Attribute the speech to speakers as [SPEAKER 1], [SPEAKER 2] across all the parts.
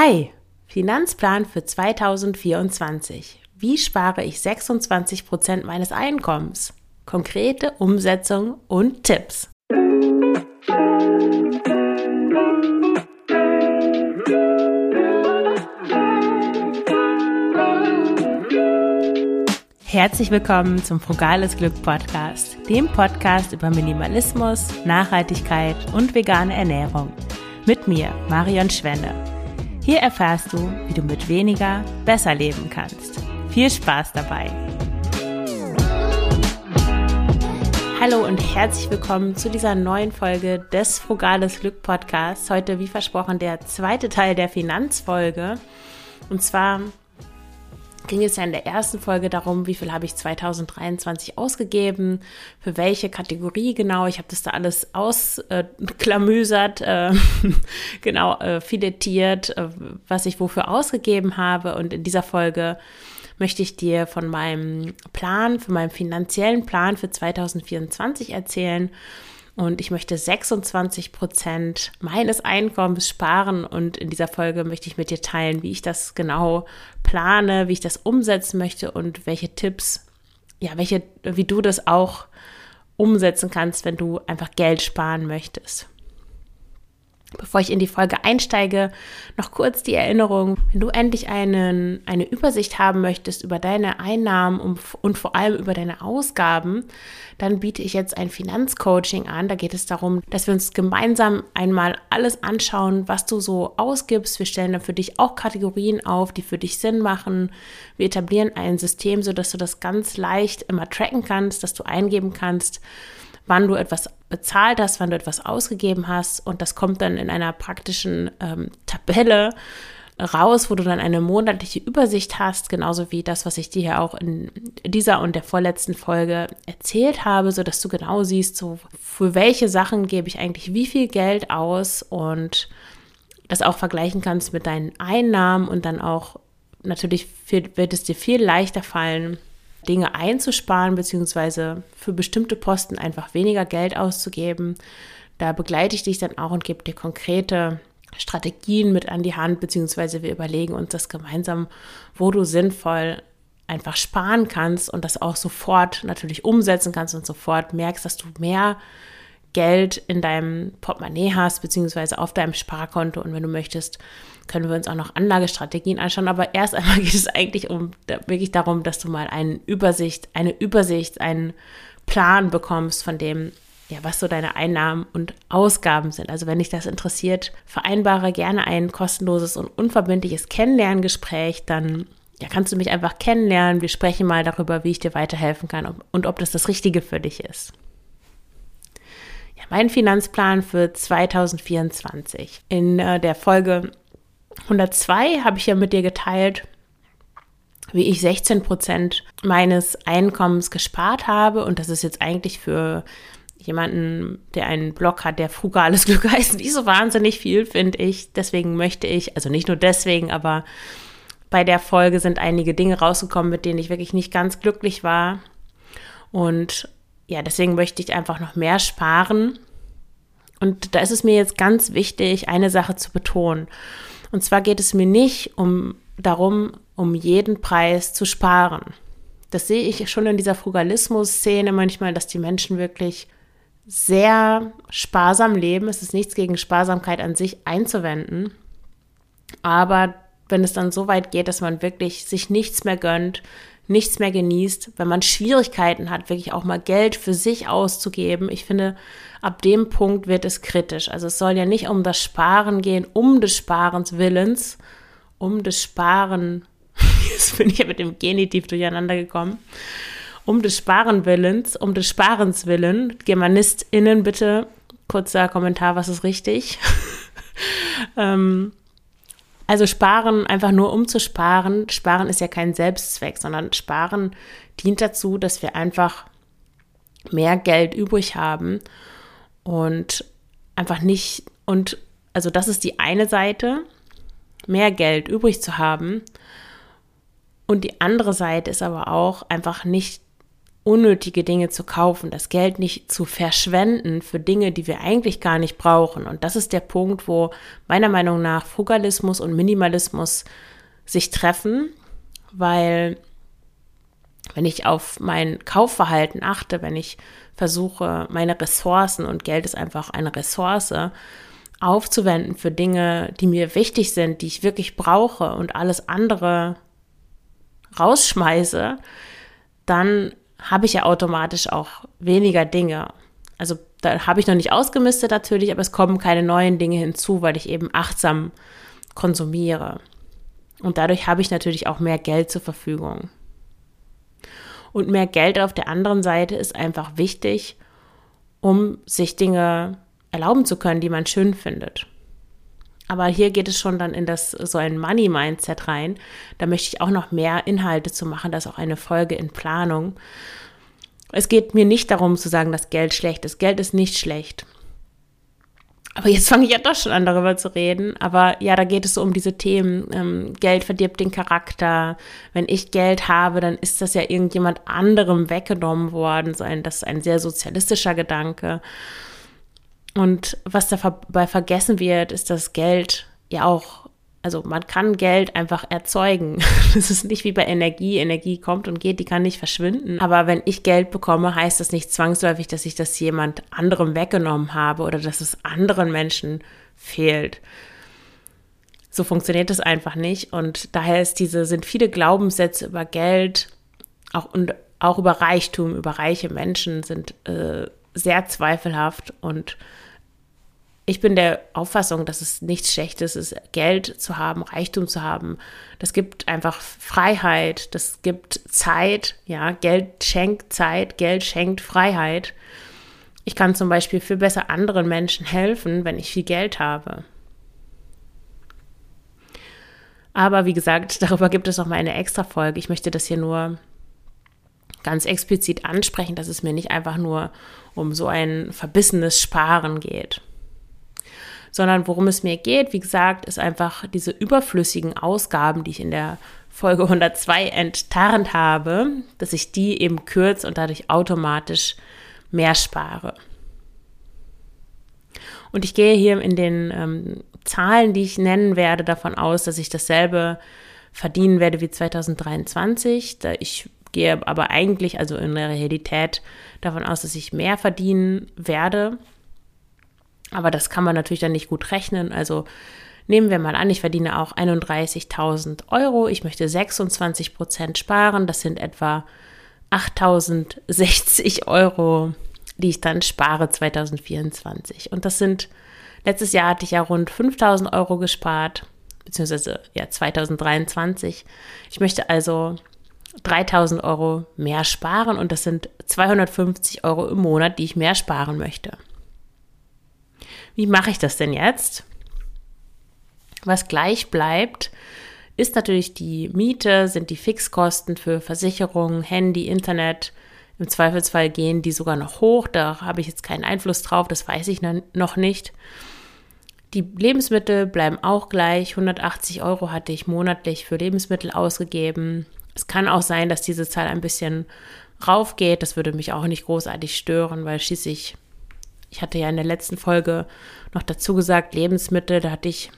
[SPEAKER 1] Hi, Finanzplan für 2024. Wie spare ich 26 Prozent meines Einkommens? Konkrete Umsetzung und Tipps. Herzlich willkommen zum Frugales Glück Podcast, dem Podcast über Minimalismus, Nachhaltigkeit und vegane Ernährung. Mit mir, Marion Schwenne. Hier erfährst du, wie du mit weniger besser leben kannst. Viel Spaß dabei! Hallo und herzlich willkommen zu dieser neuen Folge des Frugales Glück Podcasts. Heute, wie versprochen, der zweite Teil der Finanzfolge. Und zwar ging es ja in der ersten Folge darum, wie viel habe ich 2023 ausgegeben, für welche Kategorie genau. Ich habe das da alles ausklamüsert, äh, äh, genau äh, filetiert, äh, was ich wofür ausgegeben habe. Und in dieser Folge möchte ich dir von meinem Plan, von meinem finanziellen Plan für 2024 erzählen und ich möchte 26 Prozent meines Einkommens sparen und in dieser Folge möchte ich mit dir teilen, wie ich das genau plane, wie ich das umsetzen möchte und welche Tipps, ja, welche, wie du das auch umsetzen kannst, wenn du einfach Geld sparen möchtest. Bevor ich in die Folge einsteige, noch kurz die Erinnerung, wenn du endlich einen, eine Übersicht haben möchtest über deine Einnahmen und, und vor allem über deine Ausgaben, dann biete ich jetzt ein Finanzcoaching an. Da geht es darum, dass wir uns gemeinsam einmal alles anschauen, was du so ausgibst. Wir stellen dann für dich auch Kategorien auf, die für dich Sinn machen. Wir etablieren ein System, sodass du das ganz leicht immer tracken kannst, dass du eingeben kannst, wann du etwas bezahlt hast, wann du etwas ausgegeben hast. Und das kommt dann in einer praktischen ähm, Tabelle raus, wo du dann eine monatliche Übersicht hast, genauso wie das, was ich dir ja auch in dieser und der vorletzten Folge erzählt habe, so dass du genau siehst, so für welche Sachen gebe ich eigentlich wie viel Geld aus und das auch vergleichen kannst mit deinen Einnahmen und dann auch natürlich wird es dir viel leichter fallen, Dinge einzusparen, beziehungsweise für bestimmte Posten einfach weniger Geld auszugeben. Da begleite ich dich dann auch und gebe dir konkrete Strategien mit an die Hand, beziehungsweise wir überlegen uns das gemeinsam, wo du sinnvoll einfach sparen kannst und das auch sofort natürlich umsetzen kannst und sofort merkst, dass du mehr Geld in deinem Portemonnaie hast, beziehungsweise auf deinem Sparkonto. Und wenn du möchtest, können wir uns auch noch Anlagestrategien anschauen. Aber erst einmal geht es eigentlich um wirklich darum, dass du mal eine Übersicht, eine Übersicht, einen Plan bekommst von dem, ja, was so deine Einnahmen und Ausgaben sind. Also wenn dich das interessiert, vereinbare gerne ein kostenloses und unverbindliches Kennenlerngespräch, dann ja, kannst du mich einfach kennenlernen. Wir sprechen mal darüber, wie ich dir weiterhelfen kann und ob das das Richtige für dich ist. Mein Finanzplan für 2024. In äh, der Folge 102 habe ich ja mit dir geteilt, wie ich 16 Prozent meines Einkommens gespart habe. Und das ist jetzt eigentlich für jemanden, der einen Blog hat, der frugales Glück heißt, nicht so wahnsinnig viel, finde ich. Deswegen möchte ich, also nicht nur deswegen, aber bei der Folge sind einige Dinge rausgekommen, mit denen ich wirklich nicht ganz glücklich war. Und ja, deswegen möchte ich einfach noch mehr sparen. Und da ist es mir jetzt ganz wichtig, eine Sache zu betonen. Und zwar geht es mir nicht um darum, um jeden Preis zu sparen. Das sehe ich schon in dieser Frugalismus-Szene manchmal, dass die Menschen wirklich sehr sparsam leben. Es ist nichts gegen Sparsamkeit an sich einzuwenden. Aber wenn es dann so weit geht, dass man wirklich sich nichts mehr gönnt, nichts mehr genießt, wenn man Schwierigkeiten hat, wirklich auch mal Geld für sich auszugeben. Ich finde, ab dem Punkt wird es kritisch. Also es soll ja nicht um das Sparen gehen, um des Sparens Willens, um des Sparen, jetzt bin ich ja mit dem Genitiv durcheinander gekommen, um des Sparen Willens, um des Sparens Willen. GermanistInnen bitte, kurzer Kommentar, was ist richtig? ähm, also sparen einfach nur um zu sparen. Sparen ist ja kein Selbstzweck, sondern sparen dient dazu, dass wir einfach mehr Geld übrig haben und einfach nicht, und also das ist die eine Seite, mehr Geld übrig zu haben. Und die andere Seite ist aber auch einfach nicht unnötige Dinge zu kaufen, das Geld nicht zu verschwenden für Dinge, die wir eigentlich gar nicht brauchen. Und das ist der Punkt, wo meiner Meinung nach Frugalismus und Minimalismus sich treffen, weil wenn ich auf mein Kaufverhalten achte, wenn ich versuche, meine Ressourcen und Geld ist einfach eine Ressource, aufzuwenden für Dinge, die mir wichtig sind, die ich wirklich brauche und alles andere rausschmeiße, dann habe ich ja automatisch auch weniger Dinge. Also da habe ich noch nicht ausgemistet natürlich, aber es kommen keine neuen Dinge hinzu, weil ich eben achtsam konsumiere. Und dadurch habe ich natürlich auch mehr Geld zur Verfügung. Und mehr Geld auf der anderen Seite ist einfach wichtig, um sich Dinge erlauben zu können, die man schön findet. Aber hier geht es schon dann in das so ein Money-Mindset rein. Da möchte ich auch noch mehr Inhalte zu machen. Das ist auch eine Folge in Planung. Es geht mir nicht darum zu sagen, dass Geld schlecht ist. Geld ist nicht schlecht. Aber jetzt fange ich ja doch schon an, darüber zu reden. Aber ja, da geht es so um diese Themen. Ähm, Geld verdirbt den Charakter. Wenn ich Geld habe, dann ist das ja irgendjemand anderem weggenommen worden. So ein, das ist ein sehr sozialistischer Gedanke. Und was dabei vergessen wird, ist, dass Geld ja auch, also man kann Geld einfach erzeugen. Das ist nicht wie bei Energie. Energie kommt und geht, die kann nicht verschwinden. Aber wenn ich Geld bekomme, heißt das nicht zwangsläufig, dass ich das jemand anderem weggenommen habe oder dass es anderen Menschen fehlt. So funktioniert es einfach nicht. Und daher ist diese, sind viele Glaubenssätze über Geld auch und auch über Reichtum, über reiche Menschen sind äh, sehr zweifelhaft und ich bin der Auffassung, dass es nichts Schlechtes ist, Geld zu haben, Reichtum zu haben. Das gibt einfach Freiheit, das gibt Zeit. Ja, Geld schenkt Zeit, Geld schenkt Freiheit. Ich kann zum Beispiel viel besser anderen Menschen helfen, wenn ich viel Geld habe. Aber wie gesagt, darüber gibt es noch mal eine extra Folge. Ich möchte das hier nur ganz explizit ansprechen, dass es mir nicht einfach nur um so ein verbissenes Sparen geht sondern worum es mir geht, wie gesagt, ist einfach diese überflüssigen Ausgaben, die ich in der Folge 102 enttarnt habe, dass ich die eben kürze und dadurch automatisch mehr spare. Und ich gehe hier in den ähm, Zahlen, die ich nennen werde, davon aus, dass ich dasselbe verdienen werde wie 2023. Da ich gehe aber eigentlich, also in der Realität, davon aus, dass ich mehr verdienen werde aber das kann man natürlich dann nicht gut rechnen. Also nehmen wir mal an, ich verdiene auch 31.000 Euro. Ich möchte 26 Prozent sparen. Das sind etwa 8.060 Euro, die ich dann spare 2024. Und das sind, letztes Jahr hatte ich ja rund 5.000 Euro gespart, beziehungsweise ja 2023. Ich möchte also 3000 Euro mehr sparen und das sind 250 Euro im Monat, die ich mehr sparen möchte. Wie mache ich das denn jetzt? Was gleich bleibt, ist natürlich die Miete, sind die Fixkosten für Versicherungen, Handy, Internet. Im Zweifelsfall gehen die sogar noch hoch. Da habe ich jetzt keinen Einfluss drauf, das weiß ich noch nicht. Die Lebensmittel bleiben auch gleich. 180 Euro hatte ich monatlich für Lebensmittel ausgegeben. Es kann auch sein, dass diese Zahl ein bisschen raufgeht. Das würde mich auch nicht großartig stören, weil schließlich ich hatte ja in der letzten Folge noch dazu gesagt, Lebensmittel, da hatte ich,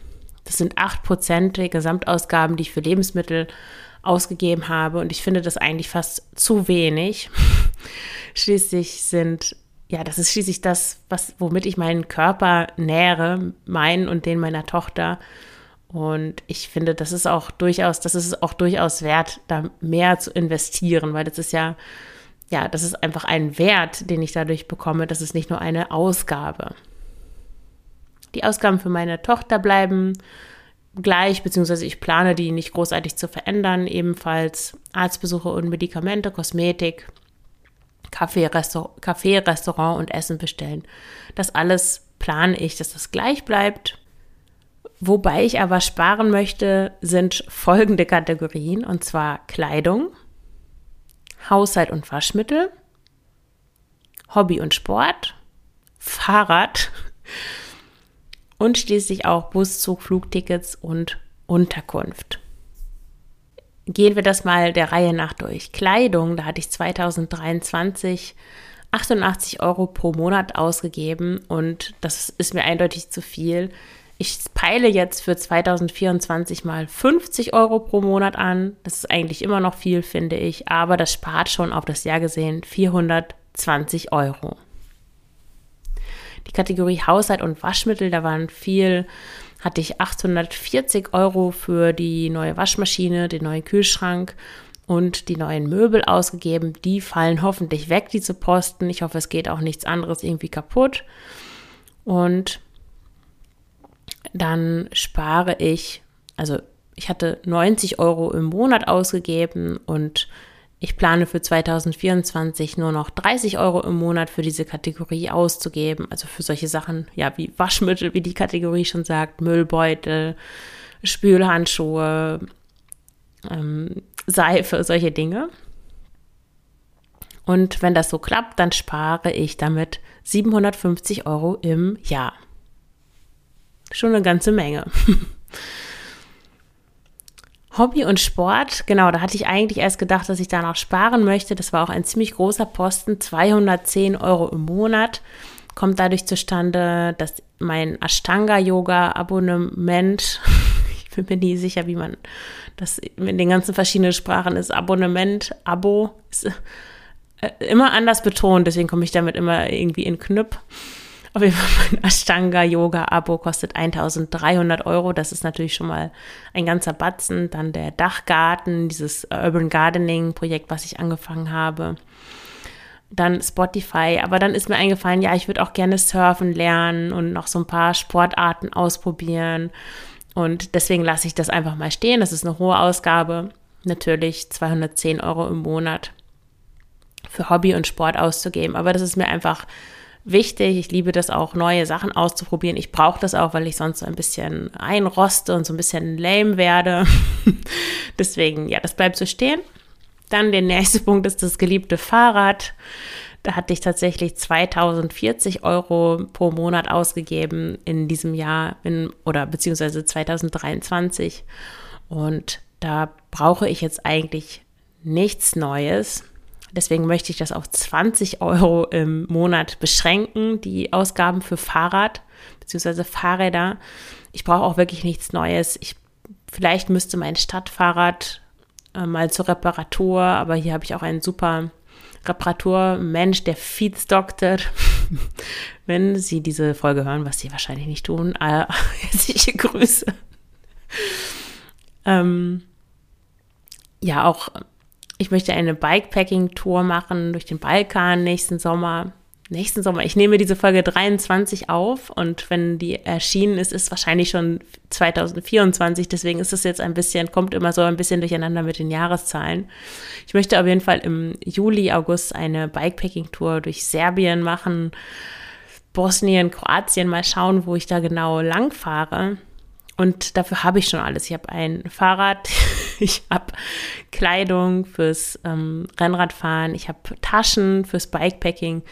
[SPEAKER 1] das sind 8% der Gesamtausgaben, die ich für Lebensmittel ausgegeben habe. Und ich finde das eigentlich fast zu wenig. schließlich sind, ja, das ist schließlich das, was, womit ich meinen Körper nähere, meinen und den meiner Tochter. Und ich finde, das ist auch durchaus, das ist auch durchaus wert, da mehr zu investieren, weil das ist ja ja, das ist einfach ein Wert, den ich dadurch bekomme. Das ist nicht nur eine Ausgabe. Die Ausgaben für meine Tochter bleiben gleich, beziehungsweise ich plane die nicht großartig zu verändern. Ebenfalls Arztbesuche und Medikamente, Kosmetik, Kaffee, Restaurant, Kaffee, Restaurant und Essen bestellen. Das alles plane ich, dass das gleich bleibt. Wobei ich aber sparen möchte, sind folgende Kategorien, und zwar Kleidung, Haushalt und Waschmittel, Hobby und Sport, Fahrrad und schließlich auch Bus, Zug, Flugtickets und Unterkunft. gehen wir das mal der Reihe nach durch. Kleidung, da hatte ich 2023 88 Euro pro Monat ausgegeben und das ist mir eindeutig zu viel. Ich peile jetzt für 2024 mal 50 Euro pro Monat an. Das ist eigentlich immer noch viel, finde ich, aber das spart schon auf das Jahr gesehen 420 Euro. Die Kategorie Haushalt und Waschmittel, da waren viel, hatte ich 840 Euro für die neue Waschmaschine, den neuen Kühlschrank und die neuen Möbel ausgegeben. Die fallen hoffentlich weg, diese Posten. Ich hoffe, es geht auch nichts anderes irgendwie kaputt. Und dann spare ich, also ich hatte 90 Euro im Monat ausgegeben und ich plane für 2024 nur noch 30 Euro im Monat für diese Kategorie auszugeben. Also für solche Sachen, ja, wie Waschmittel, wie die Kategorie schon sagt, Müllbeutel, Spülhandschuhe, ähm, Seife, solche Dinge. Und wenn das so klappt, dann spare ich damit 750 Euro im Jahr. Schon eine ganze Menge. Hobby und Sport, genau, da hatte ich eigentlich erst gedacht, dass ich da noch sparen möchte. Das war auch ein ziemlich großer Posten, 210 Euro im Monat. Kommt dadurch zustande, dass mein Ashtanga-Yoga-Abonnement, ich bin mir nie sicher, wie man das in den ganzen verschiedenen Sprachen ist, Abonnement, Abo, ist äh, immer anders betont, deswegen komme ich damit immer irgendwie in Knüpp. Auf jeden Fall mein Ashtanga-Yoga-Abo kostet 1300 Euro. Das ist natürlich schon mal ein ganzer Batzen. Dann der Dachgarten, dieses Urban Gardening-Projekt, was ich angefangen habe. Dann Spotify. Aber dann ist mir eingefallen, ja, ich würde auch gerne surfen lernen und noch so ein paar Sportarten ausprobieren. Und deswegen lasse ich das einfach mal stehen. Das ist eine hohe Ausgabe. Natürlich 210 Euro im Monat für Hobby und Sport auszugeben. Aber das ist mir einfach wichtig. Ich liebe das auch, neue Sachen auszuprobieren. Ich brauche das auch, weil ich sonst so ein bisschen einroste und so ein bisschen lame werde. Deswegen, ja, das bleibt so stehen. Dann der nächste Punkt ist das geliebte Fahrrad. Da hatte ich tatsächlich 2040 Euro pro Monat ausgegeben in diesem Jahr in, oder beziehungsweise 2023. Und da brauche ich jetzt eigentlich nichts Neues. Deswegen möchte ich das auf 20 Euro im Monat beschränken, die Ausgaben für Fahrrad bzw. Fahrräder. Ich brauche auch wirklich nichts Neues. Ich, vielleicht müsste mein Stadtfahrrad äh, mal zur Reparatur, aber hier habe ich auch einen super Reparaturmensch, der feedstocktet. Wenn Sie diese Folge hören, was Sie wahrscheinlich nicht tun, äh, herzliche Grüße. Ähm, ja, auch ich möchte eine Bikepacking-Tour machen durch den Balkan nächsten Sommer. Nächsten Sommer. Ich nehme diese Folge 23 auf und wenn die erschienen ist, ist wahrscheinlich schon 2024. Deswegen ist es jetzt ein bisschen, kommt immer so ein bisschen durcheinander mit den Jahreszahlen. Ich möchte auf jeden Fall im Juli, August eine Bikepacking-Tour durch Serbien machen. Bosnien, Kroatien, mal schauen, wo ich da genau lang fahre. Und dafür habe ich schon alles. Ich habe ein Fahrrad, ich habe Kleidung fürs ähm, Rennradfahren, ich habe Taschen fürs Bikepacking.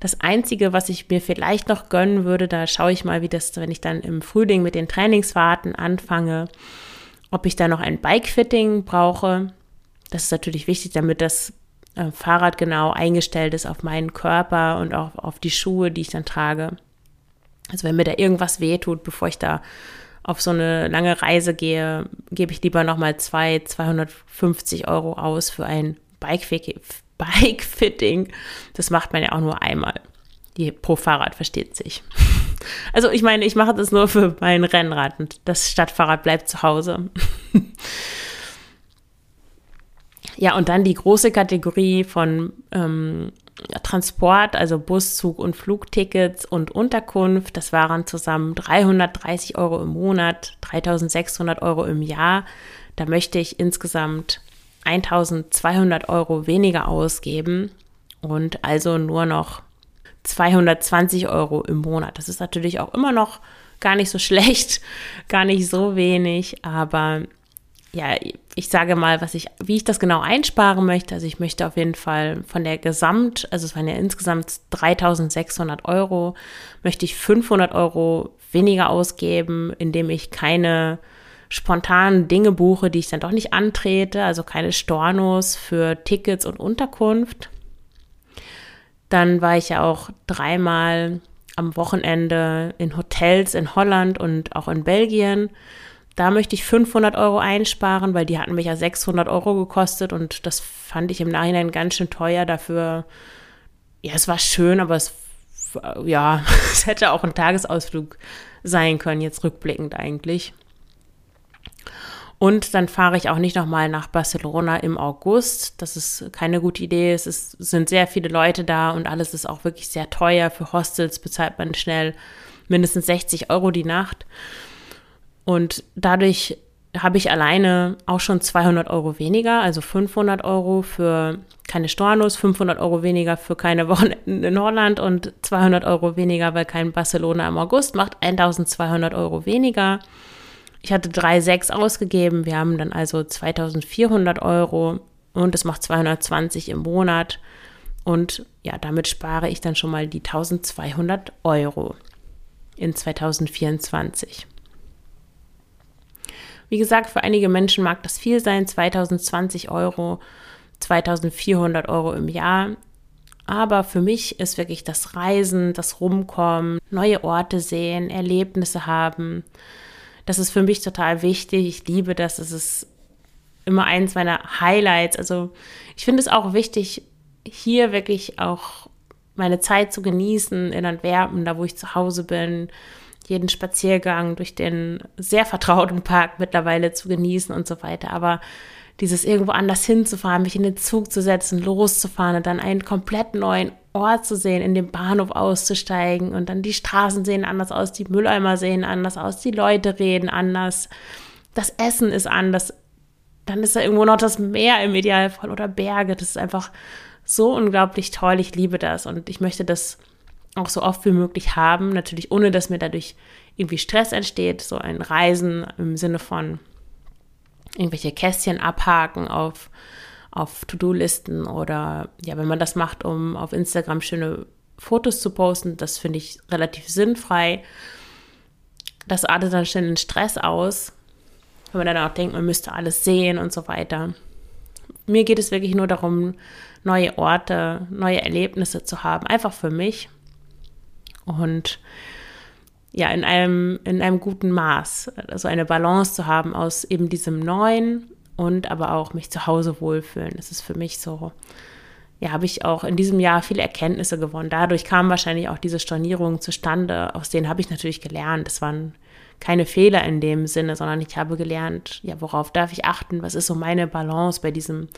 [SPEAKER 1] Das Einzige, was ich mir vielleicht noch gönnen würde, da schaue ich mal, wie das, wenn ich dann im Frühling mit den Trainingsfahrten anfange, ob ich da noch ein Bikefitting brauche. Das ist natürlich wichtig, damit das äh, Fahrrad genau eingestellt ist auf meinen Körper und auch auf die Schuhe, die ich dann trage. Also wenn mir da irgendwas wehtut, bevor ich da auf so eine lange Reise gehe, gebe ich lieber nochmal zwei, 250 Euro aus für ein Bike-Fitting. Das macht man ja auch nur einmal. Die, pro Fahrrad versteht sich. Also ich meine, ich mache das nur für mein Rennrad und das Stadtfahrrad bleibt zu Hause. ja, und dann die große Kategorie von ähm, Transport, also Bus, Zug und Flugtickets und Unterkunft, das waren zusammen 330 Euro im Monat, 3600 Euro im Jahr. Da möchte ich insgesamt 1200 Euro weniger ausgeben und also nur noch 220 Euro im Monat. Das ist natürlich auch immer noch gar nicht so schlecht, gar nicht so wenig, aber ja, ich sage mal, was ich, wie ich das genau einsparen möchte. Also ich möchte auf jeden Fall von der Gesamt, also es waren ja insgesamt 3600 Euro, möchte ich 500 Euro weniger ausgeben, indem ich keine spontan Dinge buche, die ich dann doch nicht antrete, also keine Stornos für Tickets und Unterkunft. Dann war ich ja auch dreimal am Wochenende in Hotels in Holland und auch in Belgien. Da möchte ich 500 Euro einsparen, weil die hatten mich ja 600 Euro gekostet und das fand ich im Nachhinein ganz schön teuer dafür. Ja, es war schön, aber es, ja, es hätte auch ein Tagesausflug sein können, jetzt rückblickend eigentlich. Und dann fahre ich auch nicht nochmal nach Barcelona im August. Das ist keine gute Idee. Es ist, sind sehr viele Leute da und alles ist auch wirklich sehr teuer. Für Hostels bezahlt man schnell mindestens 60 Euro die Nacht. Und dadurch habe ich alleine auch schon 200 Euro weniger, also 500 Euro für keine Stornos, 500 Euro weniger für keine Wochenenden in Holland und 200 Euro weniger, weil kein Barcelona im August macht 1200 Euro weniger. Ich hatte 3,6 ausgegeben. Wir haben dann also 2400 Euro und es macht 220 im Monat. Und ja, damit spare ich dann schon mal die 1200 Euro in 2024. Wie gesagt, für einige Menschen mag das viel sein, 2020 Euro, 2400 Euro im Jahr. Aber für mich ist wirklich das Reisen, das Rumkommen, neue Orte sehen, Erlebnisse haben, das ist für mich total wichtig. Ich liebe das. Es ist immer eins meiner Highlights. Also ich finde es auch wichtig, hier wirklich auch meine Zeit zu genießen in Antwerpen, da wo ich zu Hause bin, jeden Spaziergang durch den sehr vertrauten Park mittlerweile zu genießen und so weiter. Aber dieses irgendwo anders hinzufahren, mich in den Zug zu setzen, loszufahren und dann einen komplett neuen Ort zu sehen, in dem Bahnhof auszusteigen und dann die Straßen sehen anders aus, die Mülleimer sehen anders aus, die Leute reden anders, das Essen ist anders, dann ist da irgendwo noch das Meer im Idealfall oder Berge. Das ist einfach so unglaublich toll. Ich liebe das und ich möchte das auch so oft wie möglich haben. Natürlich ohne, dass mir dadurch irgendwie Stress entsteht. So ein Reisen im Sinne von irgendwelche Kästchen abhaken auf, auf To-Do-Listen oder ja, wenn man das macht, um auf Instagram schöne Fotos zu posten, das finde ich relativ sinnfrei. Das artet dann schnell in Stress aus, wenn man dann auch denkt, man müsste alles sehen und so weiter. Mir geht es wirklich nur darum, neue Orte, neue Erlebnisse zu haben, einfach für mich. Und ja, in einem, in einem guten Maß. Also eine Balance zu haben aus eben diesem Neuen und aber auch mich zu Hause wohlfühlen. Das ist für mich so, ja, habe ich auch in diesem Jahr viele Erkenntnisse gewonnen. Dadurch kamen wahrscheinlich auch diese Stornierungen zustande. Aus denen habe ich natürlich gelernt. Das waren keine Fehler in dem Sinne, sondern ich habe gelernt, ja, worauf darf ich achten? Was ist so meine Balance bei diesem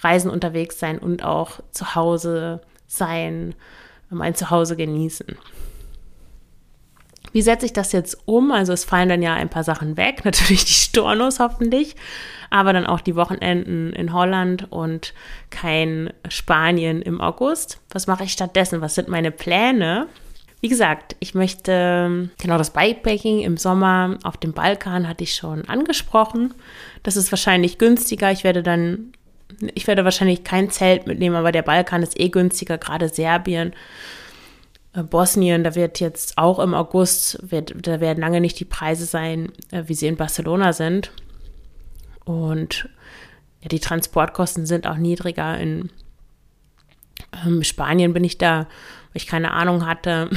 [SPEAKER 1] Reisen unterwegs sein und auch zu Hause sein, mein Zuhause genießen. Wie setze ich das jetzt um? Also es fallen dann ja ein paar Sachen weg, natürlich die Stornos hoffentlich, aber dann auch die Wochenenden in Holland und kein Spanien im August. Was mache ich stattdessen? Was sind meine Pläne? Wie gesagt, ich möchte genau das Bikepacking im Sommer auf dem Balkan hatte ich schon angesprochen. Das ist wahrscheinlich günstiger. Ich werde dann, ich werde wahrscheinlich kein Zelt mitnehmen, aber der Balkan ist eh günstiger, gerade Serbien äh, Bosnien, da wird jetzt auch im August, wird, da werden lange nicht die Preise sein, äh, wie sie in Barcelona sind. Und ja, die Transportkosten sind auch niedriger. In ähm, Spanien bin ich da, weil ich keine Ahnung hatte.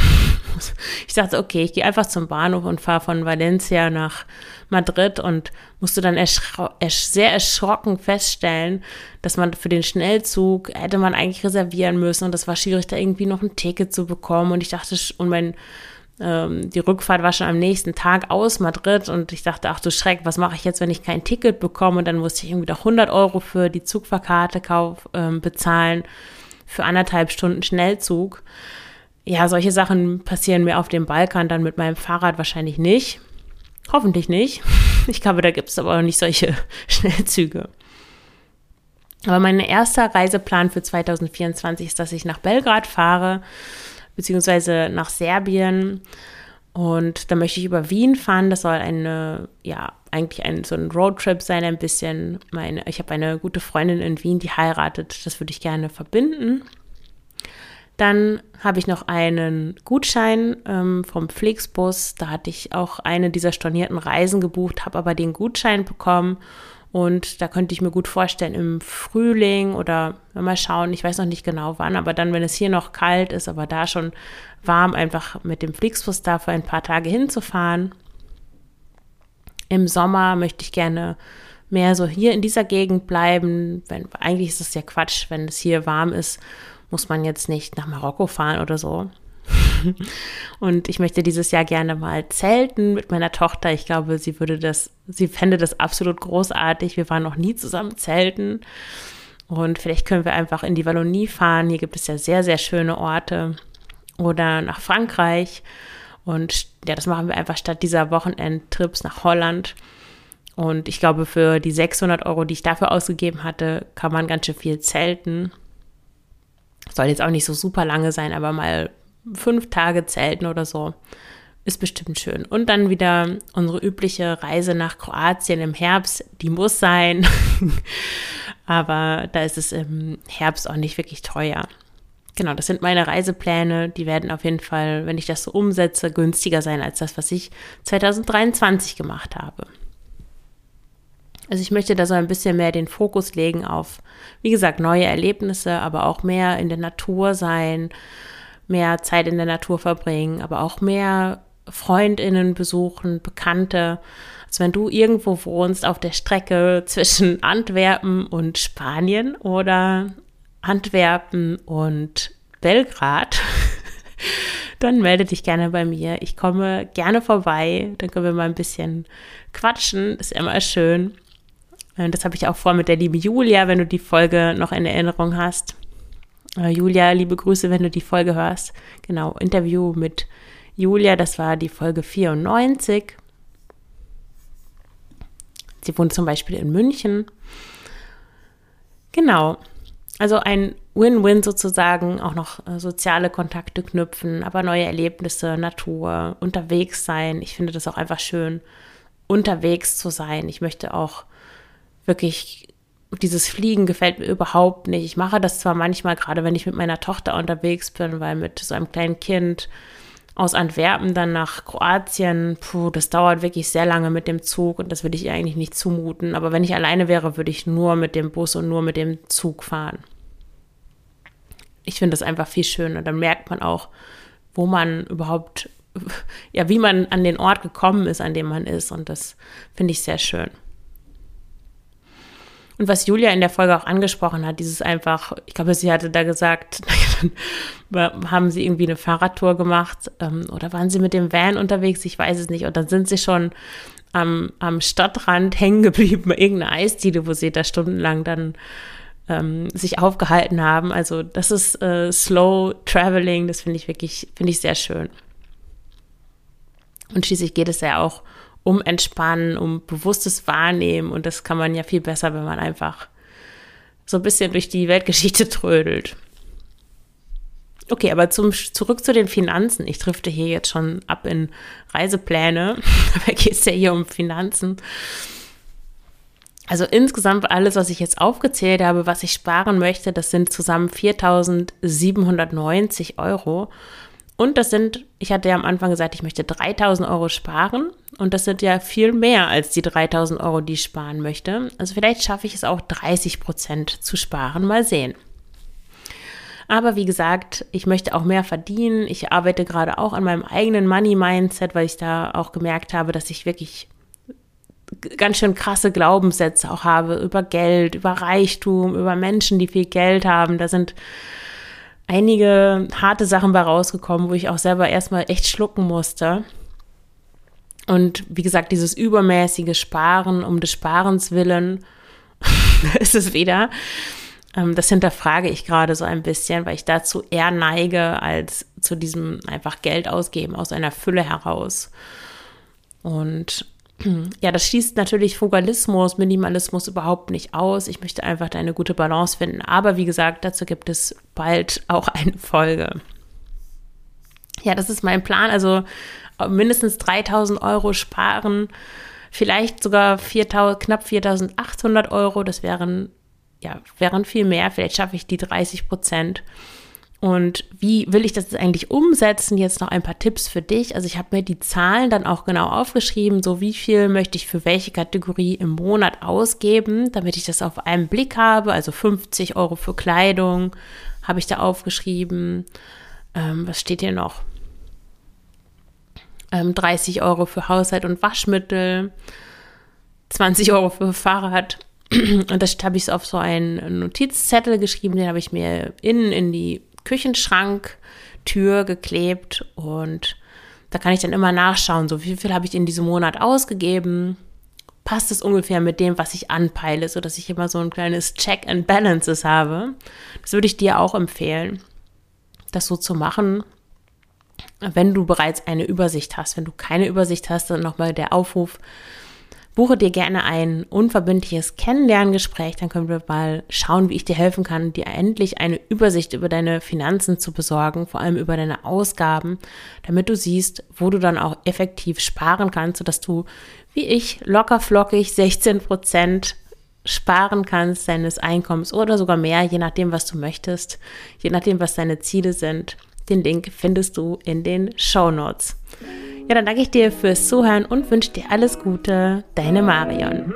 [SPEAKER 1] ich dachte, okay, ich gehe einfach zum Bahnhof und fahre von Valencia nach Madrid und musste dann erschro sehr erschrocken feststellen, dass man für den Schnellzug hätte man eigentlich reservieren müssen und das war schwierig, da irgendwie noch ein Ticket zu bekommen. Und ich dachte, und mein ähm, die Rückfahrt war schon am nächsten Tag aus Madrid und ich dachte, ach du Schreck, was mache ich jetzt, wenn ich kein Ticket bekomme? Und dann musste ich irgendwie noch 100 Euro für die Zugfahrkarte kauf, ähm, bezahlen für anderthalb Stunden Schnellzug ja, solche Sachen passieren mir auf dem Balkan dann mit meinem Fahrrad wahrscheinlich nicht. Hoffentlich nicht. Ich glaube, da gibt es aber auch nicht solche Schnellzüge. Aber mein erster Reiseplan für 2024 ist, dass ich nach Belgrad fahre, beziehungsweise nach Serbien. Und da möchte ich über Wien fahren. Das soll eine, ja, eigentlich ein, so ein Roadtrip sein, ein bisschen. Meine, ich habe eine gute Freundin in Wien, die heiratet. Das würde ich gerne verbinden. Dann habe ich noch einen Gutschein ähm, vom Flixbus. Da hatte ich auch eine dieser stornierten Reisen gebucht, habe aber den Gutschein bekommen. Und da könnte ich mir gut vorstellen, im Frühling oder mal schauen, ich weiß noch nicht genau wann, aber dann, wenn es hier noch kalt ist, aber da schon warm, einfach mit dem Flixbus da für ein paar Tage hinzufahren. Im Sommer möchte ich gerne mehr so hier in dieser Gegend bleiben. Wenn, eigentlich ist es ja Quatsch, wenn es hier warm ist muss man jetzt nicht nach Marokko fahren oder so. Und ich möchte dieses Jahr gerne mal zelten mit meiner Tochter. Ich glaube, sie würde das, sie fände das absolut großartig. Wir waren noch nie zusammen zelten. Und vielleicht können wir einfach in die Wallonie fahren. Hier gibt es ja sehr, sehr schöne Orte. Oder nach Frankreich. Und ja, das machen wir einfach statt dieser Wochenendtrips nach Holland. Und ich glaube, für die 600 Euro, die ich dafür ausgegeben hatte, kann man ganz schön viel zelten. Soll jetzt auch nicht so super lange sein, aber mal fünf Tage zelten oder so. Ist bestimmt schön. Und dann wieder unsere übliche Reise nach Kroatien im Herbst. Die muss sein. aber da ist es im Herbst auch nicht wirklich teuer. Genau, das sind meine Reisepläne. Die werden auf jeden Fall, wenn ich das so umsetze, günstiger sein als das, was ich 2023 gemacht habe. Also ich möchte da so ein bisschen mehr den Fokus legen auf, wie gesagt, neue Erlebnisse, aber auch mehr in der Natur sein, mehr Zeit in der Natur verbringen, aber auch mehr Freundinnen besuchen, Bekannte. Also wenn du irgendwo wohnst auf der Strecke zwischen Antwerpen und Spanien oder Antwerpen und Belgrad, dann melde dich gerne bei mir. Ich komme gerne vorbei. Dann können wir mal ein bisschen quatschen. Ist immer schön. Das habe ich auch vor mit der lieben Julia, wenn du die Folge noch in Erinnerung hast. Äh, Julia, liebe Grüße, wenn du die Folge hörst. Genau, Interview mit Julia, das war die Folge 94. Sie wohnt zum Beispiel in München. Genau, also ein Win-Win sozusagen, auch noch äh, soziale Kontakte knüpfen, aber neue Erlebnisse, Natur, unterwegs sein. Ich finde das auch einfach schön, unterwegs zu sein. Ich möchte auch wirklich dieses Fliegen gefällt mir überhaupt nicht. Ich mache das zwar manchmal, gerade wenn ich mit meiner Tochter unterwegs bin, weil mit so einem kleinen Kind aus Antwerpen dann nach Kroatien, puh, das dauert wirklich sehr lange mit dem Zug und das würde ich ihr eigentlich nicht zumuten. Aber wenn ich alleine wäre, würde ich nur mit dem Bus und nur mit dem Zug fahren. Ich finde das einfach viel schöner. Dann merkt man auch, wo man überhaupt, ja, wie man an den Ort gekommen ist, an dem man ist. Und das finde ich sehr schön. Und was Julia in der Folge auch angesprochen hat, dieses einfach, ich glaube, sie hatte da gesagt, haben sie irgendwie eine Fahrradtour gemacht ähm, oder waren sie mit dem Van unterwegs, ich weiß es nicht. Und dann sind sie schon am, am Stadtrand hängen geblieben bei irgendeiner Eisdiele, wo sie da stundenlang dann ähm, sich aufgehalten haben. Also das ist äh, Slow Traveling, das finde ich wirklich, finde ich sehr schön. Und schließlich geht es ja auch um Entspannen, um bewusstes Wahrnehmen. Und das kann man ja viel besser, wenn man einfach so ein bisschen durch die Weltgeschichte trödelt. Okay, aber zum, zurück zu den Finanzen. Ich drifte hier jetzt schon ab in Reisepläne. Dabei geht es ja hier um Finanzen. Also insgesamt alles, was ich jetzt aufgezählt habe, was ich sparen möchte, das sind zusammen 4.790 Euro. Und das sind, ich hatte ja am Anfang gesagt, ich möchte 3000 Euro sparen. Und das sind ja viel mehr als die 3000 Euro, die ich sparen möchte. Also vielleicht schaffe ich es auch 30 Prozent zu sparen. Mal sehen. Aber wie gesagt, ich möchte auch mehr verdienen. Ich arbeite gerade auch an meinem eigenen Money-Mindset, weil ich da auch gemerkt habe, dass ich wirklich ganz schön krasse Glaubenssätze auch habe über Geld, über Reichtum, über Menschen, die viel Geld haben. Da sind einige harte Sachen bei rausgekommen, wo ich auch selber erstmal echt schlucken musste. Und wie gesagt, dieses übermäßige Sparen um des Sparens willen, ist es wieder. Ähm, das hinterfrage ich gerade so ein bisschen, weil ich dazu eher neige, als zu diesem einfach Geld ausgeben aus einer Fülle heraus. Und ja, das schließt natürlich Fugalismus, Minimalismus überhaupt nicht aus. Ich möchte einfach da eine gute Balance finden. Aber wie gesagt, dazu gibt es bald auch eine Folge. Ja, das ist mein Plan. Also mindestens 3000 Euro sparen, vielleicht sogar 4, knapp 4800 Euro. Das wären, ja, wären viel mehr. Vielleicht schaffe ich die 30 Prozent. Und wie will ich das eigentlich umsetzen? Jetzt noch ein paar Tipps für dich. Also ich habe mir die Zahlen dann auch genau aufgeschrieben, so wie viel möchte ich für welche Kategorie im Monat ausgeben, damit ich das auf einen Blick habe. Also 50 Euro für Kleidung habe ich da aufgeschrieben. Ähm, was steht hier noch? Ähm, 30 Euro für Haushalt und Waschmittel, 20 Euro für Fahrrad. Und das habe ich auf so einen Notizzettel geschrieben, den habe ich mir innen in die Küchenschranktür geklebt und da kann ich dann immer nachschauen, so wie viel habe ich in diesem Monat ausgegeben. Passt es ungefähr mit dem, was ich anpeile, sodass ich immer so ein kleines Check and Balances habe. Das würde ich dir auch empfehlen, das so zu machen, wenn du bereits eine Übersicht hast. Wenn du keine Übersicht hast, dann nochmal der Aufruf, Buche dir gerne ein unverbindliches Kennenlerngespräch, dann können wir mal schauen, wie ich dir helfen kann, dir endlich eine Übersicht über deine Finanzen zu besorgen, vor allem über deine Ausgaben, damit du siehst, wo du dann auch effektiv sparen kannst, sodass du, wie ich, locker flockig 16 Prozent sparen kannst deines Einkommens oder sogar mehr, je nachdem, was du möchtest, je nachdem, was deine Ziele sind. Den Link findest du in den Show Notes. Ja, dann danke ich dir fürs Zuhören und wünsche dir alles Gute. Deine Marion.